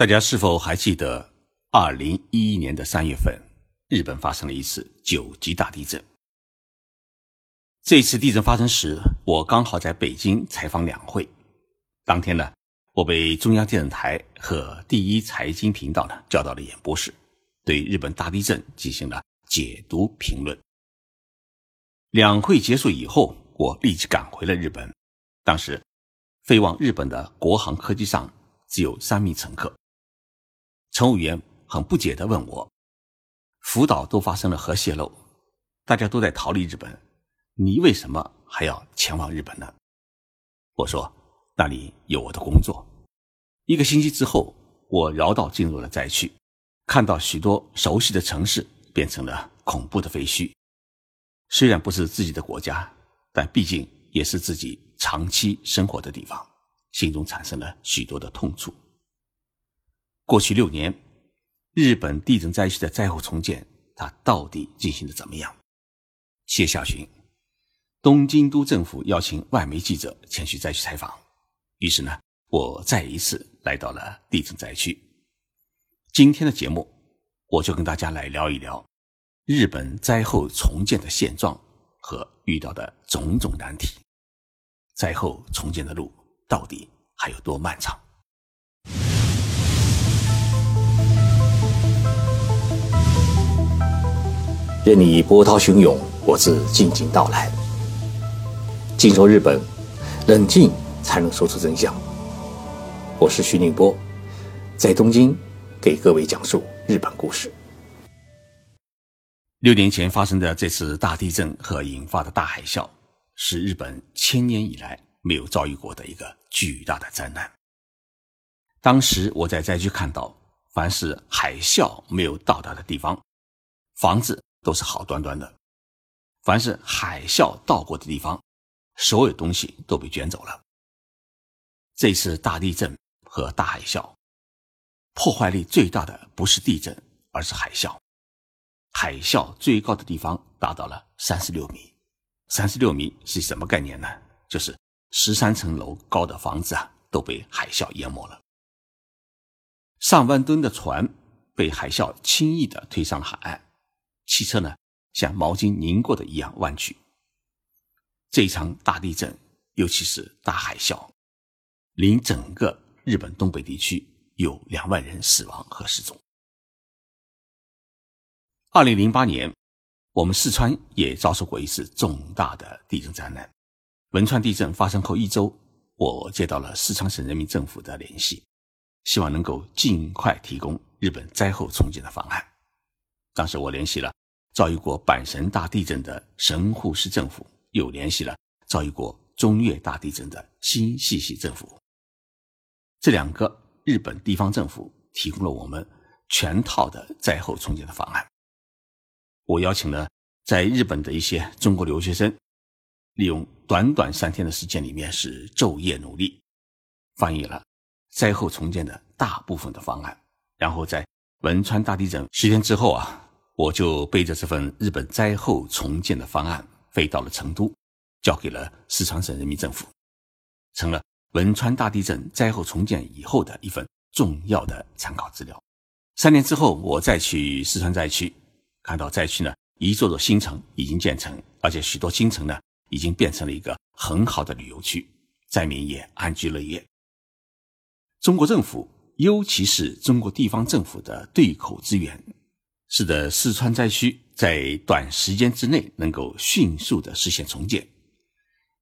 大家是否还记得，二零一一年的三月份，日本发生了一次九级大地震？这次地震发生时，我刚好在北京采访两会。当天呢，我被中央电视台和第一财经频道呢叫到了演播室，对日本大地震进行了解读评论。两会结束以后，我立即赶回了日本。当时，飞往日本的国航客机上只有三名乘客。乘务员很不解地问我：“福岛都发生了核泄漏，大家都在逃离日本，你为什么还要前往日本呢？”我说：“那里有我的工作。”一个星期之后，我绕道进入了灾区，看到许多熟悉的城市变成了恐怖的废墟。虽然不是自己的国家，但毕竟也是自己长期生活的地方，心中产生了许多的痛楚。过去六年，日本地震灾区的灾后重建，它到底进行的怎么样？七月下旬，东京都政府邀请外媒记者前去灾区采访，于是呢，我再一次来到了地震灾区。今天的节目，我就跟大家来聊一聊日本灾后重建的现状和遇到的种种难题。灾后重建的路到底还有多漫长？任你波涛汹涌，我自静静到来。静说日本，冷静才能说出真相。我是徐宁波，在东京给各位讲述日本故事。六年前发生的这次大地震和引发的大海啸，是日本千年以来没有遭遇过的一个巨大的灾难。当时我在灾区看到，凡是海啸没有到达的地方，房子。都是好端端的，凡是海啸到过的地方，所有东西都被卷走了。这次大地震和大海啸，破坏力最大的不是地震，而是海啸。海啸最高的地方达到了三十六米，三十六米是什么概念呢？就是十三层楼高的房子啊，都被海啸淹没了。上万吨的船被海啸轻易的推上了海岸。汽车呢，像毛巾拧过的一样弯曲。这一场大地震，尤其是大海啸，令整个日本东北地区有两万人死亡和失踪。二零零八年，我们四川也遭受过一次重大的地震灾难。汶川地震发生后一周，我接到了四川省人民政府的联系，希望能够尽快提供日本灾后重建的方案。当时我联系了。遭遇过阪神大地震的神户市政府又联系了遭遇过中越大地震的新系系政府，这两个日本地方政府提供了我们全套的灾后重建的方案。我邀请了在日本的一些中国留学生，利用短短三天的时间里面是昼夜努力，翻译了灾后重建的大部分的方案，然后在汶川大地震十天之后啊。我就背着这份日本灾后重建的方案飞到了成都，交给了四川省人民政府，成了汶川大地震灾后重建以后的一份重要的参考资料。三年之后，我再去四川灾区，看到灾区呢一座座新城已经建成，而且许多新城呢已经变成了一个很好的旅游区，灾民也安居乐业。中国政府，尤其是中国地方政府的对口支援。使得四川灾区在短时间之内能够迅速的实现重建，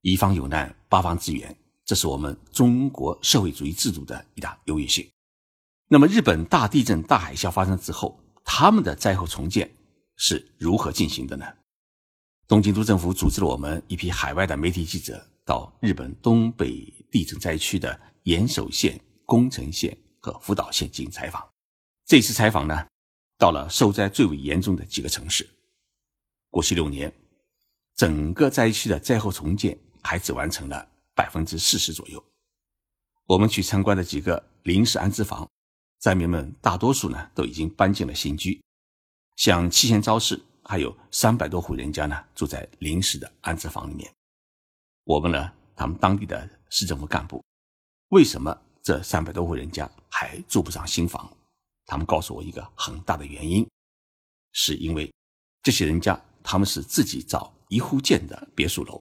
一方有难八方支援，这是我们中国社会主义制度的一大优越性。那么，日本大地震、大海啸发生之后，他们的灾后重建是如何进行的呢？东京都政府组织了我们一批海外的媒体记者到日本东北地震灾区的岩手县、宫城县和福岛县进行采访。这次采访呢？到了受灾最为严重的几个城市，过去六年，整个灾区的灾后重建还只完成了百分之四十左右。我们去参观的几个临时安置房，灾民们大多数呢都已经搬进了新居，像七贤昭市还有三百多户人家呢住在临时的安置房里面。我问了他们当地的市政府干部，为什么这三百多户人家还住不上新房。他们告诉我一个很大的原因，是因为这些人家他们是自己找一户建的别墅楼，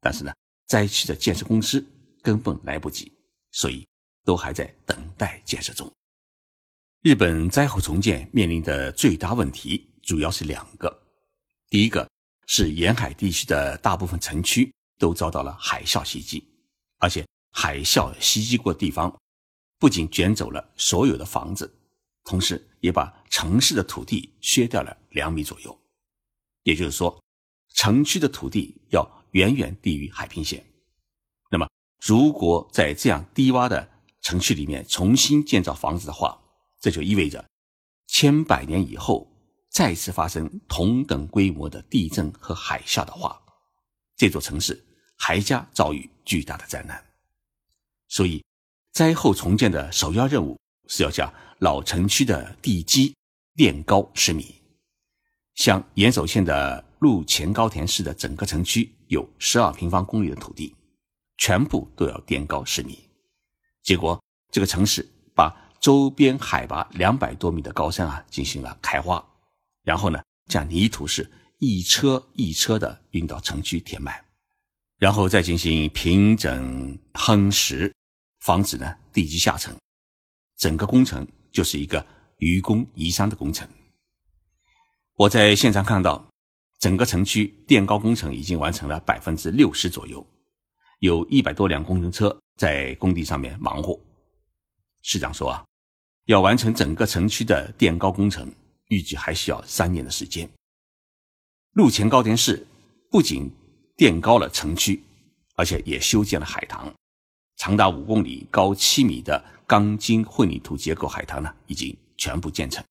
但是呢，灾区的建设公司根本来不及，所以都还在等待建设中。日本灾后重建面临的最大问题主要是两个，第一个是沿海地区的大部分城区都遭到了海啸袭击，而且海啸袭击过地方，不仅卷走了所有的房子。同时，也把城市的土地削掉了两米左右，也就是说，城区的土地要远远低于海平线。那么，如果在这样低洼的城区里面重新建造房子的话，这就意味着千百年以后再次发生同等规模的地震和海啸的话，这座城市还将遭遇巨大的灾难。所以，灾后重建的首要任务是要将。老城区的地基垫高十米，像岩手县的陆前高田市的整个城区有十二平方公里的土地，全部都要垫高十米。结果，这个城市把周边海拔两百多米的高山啊进行了开挖，然后呢，将泥土是一车一车的运到城区填满，然后再进行平整夯实，防止呢地基下沉。整个工程。就是一个愚公移山的工程。我在现场看到，整个城区垫高工程已经完成了百分之六十左右，有一百多辆工程车在工地上面忙活。市长说啊，要完成整个城区的垫高工程，预计还需要三年的时间。路前高田市不仅垫高了城区，而且也修建了海棠，长达五公里、高七米的。钢筋混凝土结构海塘呢，已经全部建成。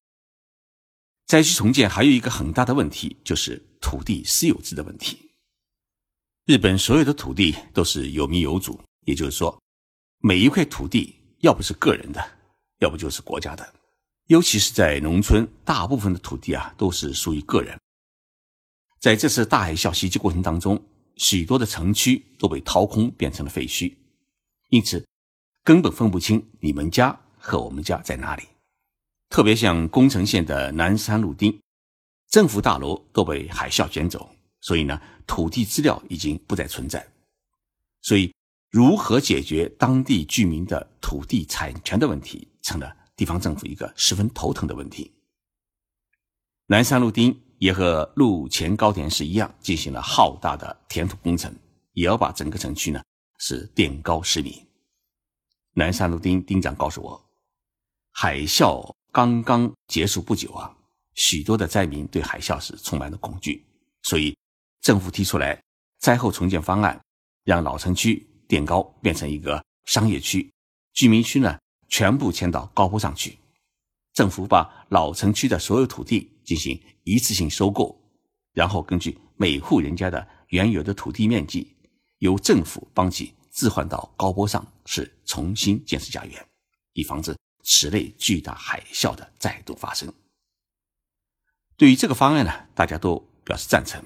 灾区重建还有一个很大的问题，就是土地私有制的问题。日本所有的土地都是有民有主，也就是说，每一块土地要不是个人的，要不就是国家的。尤其是在农村，大部分的土地啊都是属于个人。在这次大海啸袭击过程当中，许多的城区都被掏空，变成了废墟，因此。根本分不清你们家和我们家在哪里，特别像宫城县的南山路町，政府大楼都被海啸卷走，所以呢，土地资料已经不再存在。所以，如何解决当地居民的土地产权的问题，成了地方政府一个十分头疼的问题。南山路町也和路前高田市一样，进行了浩大的填土工程，也要把整个城区呢是垫高十米。南山路丁丁长告诉我，海啸刚刚结束不久啊，许多的灾民对海啸是充满了恐惧，所以政府提出来灾后重建方案，让老城区垫高变成一个商业区，居民区呢全部迁到高坡上去。政府把老城区的所有土地进行一次性收购，然后根据每户人家的原有的土地面积，由政府帮其置换到高坡上，是重新建设家园，以防止此类巨大海啸的再度发生。对于这个方案呢，大家都表示赞成。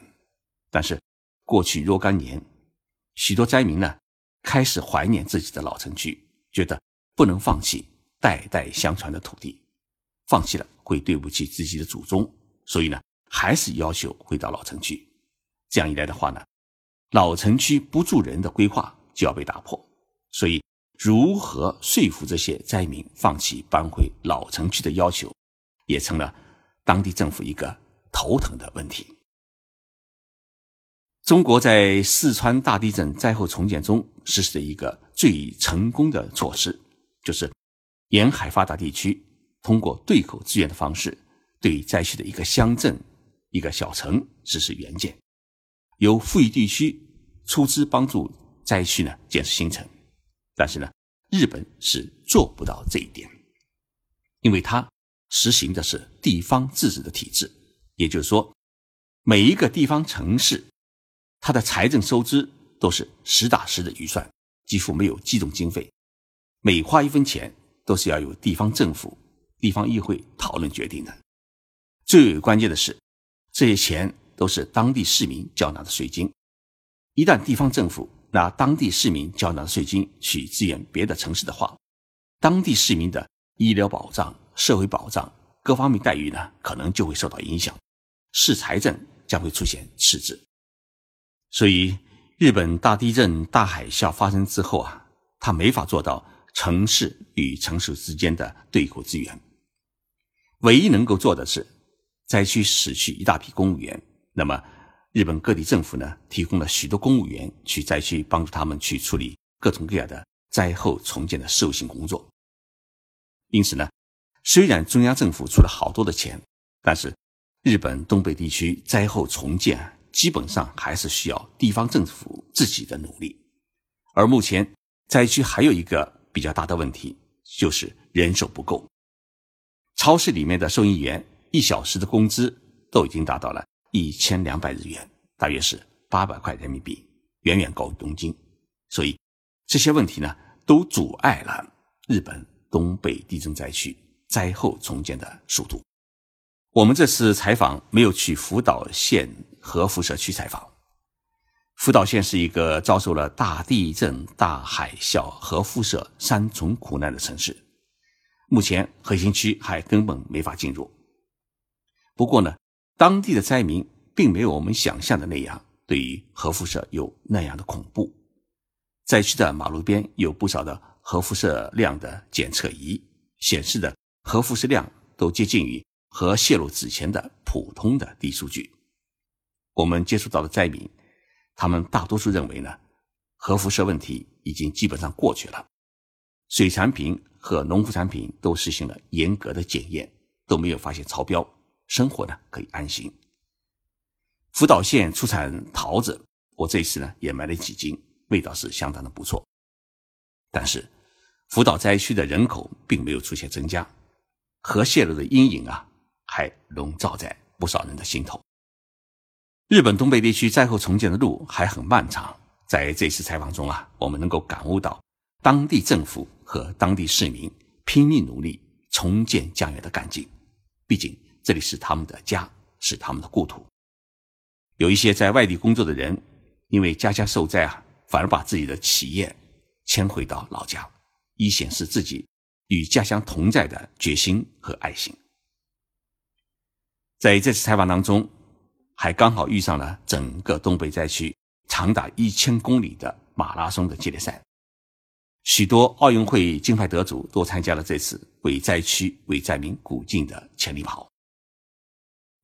但是过去若干年，许多灾民呢开始怀念自己的老城区，觉得不能放弃代代相传的土地，放弃了会对不起自己的祖宗，所以呢，还是要求回到老城区。这样一来的话呢，老城区不住人的规划。就要被打破，所以如何说服这些灾民放弃搬回老城区的要求，也成了当地政府一个头疼的问题。中国在四川大地震灾后重建中实施的一个最成功的措施，就是沿海发达地区通过对口支援的方式，对灾区的一个乡镇、一个小城实施援建，由富裕地区出资帮助。灾区呢建设新城，但是呢，日本是做不到这一点，因为它实行的是地方自治的体制，也就是说，每一个地方城市，它的财政收支都是实打实的预算，几乎没有机动经费，每花一分钱都是要由地方政府、地方议会讨论决定的。最为关键的是，这些钱都是当地市民缴纳的税金，一旦地方政府拿当地市民缴纳的税金去支援别的城市的话，当地市民的医疗保障、社会保障各方面待遇呢，可能就会受到影响，市财政将会出现赤字。所以，日本大地震、大海啸发生之后啊，他没法做到城市与城市之间的对口支援。唯一能够做的是，灾区死去一大批公务员。那么，日本各地政府呢，提供了许多公务员去灾区帮助他们去处理各种各样的灾后重建的事务性工作。因此呢，虽然中央政府出了好多的钱，但是日本东北地区灾后重建。基本上还是需要地方政府自己的努力，而目前灾区还有一个比较大的问题，就是人手不够。超市里面的收银员一小时的工资都已经达到了一千两百日元，大约是八百块人民币，远远高于东京。所以这些问题呢，都阻碍了日本东北地震灾区灾后重建的速度。我们这次采访没有去福岛县核辐射区采访。福岛县是一个遭受了大地震、大海啸、核辐射三重苦难的城市，目前核心区还根本没法进入。不过呢，当地的灾民并没有我们想象的那样，对于核辐射有那样的恐怖。灾区的马路边有不少的核辐射量的检测仪，显示的核辐射量都接近于。核泄露之前的普通的低数据，我们接触到的灾民，他们大多数认为呢，核辐射问题已经基本上过去了，水产品和农副产品都实行了严格的检验，都没有发现超标，生活呢可以安心。福岛县出产桃子，我这次呢也买了几斤，味道是相当的不错。但是，福岛灾区的人口并没有出现增加，核泄漏的阴影啊。还笼罩在不少人的心头。日本东北地区灾后重建的路还很漫长，在这次采访中啊，我们能够感悟到当地政府和当地市民拼命努力重建家园的干劲。毕竟这里是他们的家，是他们的故土。有一些在外地工作的人，因为家乡受灾啊，反而把自己的企业迁回到老家，以显示自己与家乡同在的决心和爱心。在这次采访当中，还刚好遇上了整个东北灾区长达一千公里的马拉松的接力赛，许多奥运会金牌得主都参加了这次为灾区、为灾民鼓劲的千里跑。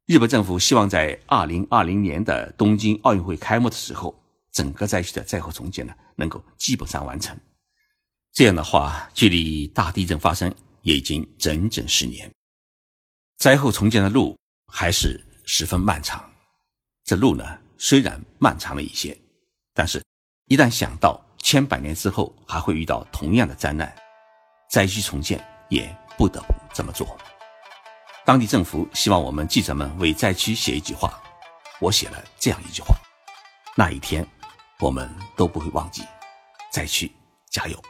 日本政府希望在二零二零年的东京奥运会开幕的时候，整个灾区的灾后重建呢能够基本上完成。这样的话，距离大地震发生也已经整整十年，灾后重建的路。还是十分漫长。这路呢，虽然漫长了一些，但是，一旦想到千百年之后还会遇到同样的灾难，灾区重建也不得不这么做。当地政府希望我们记者们为灾区写一句话，我写了这样一句话：那一天，我们都不会忘记。灾区加油！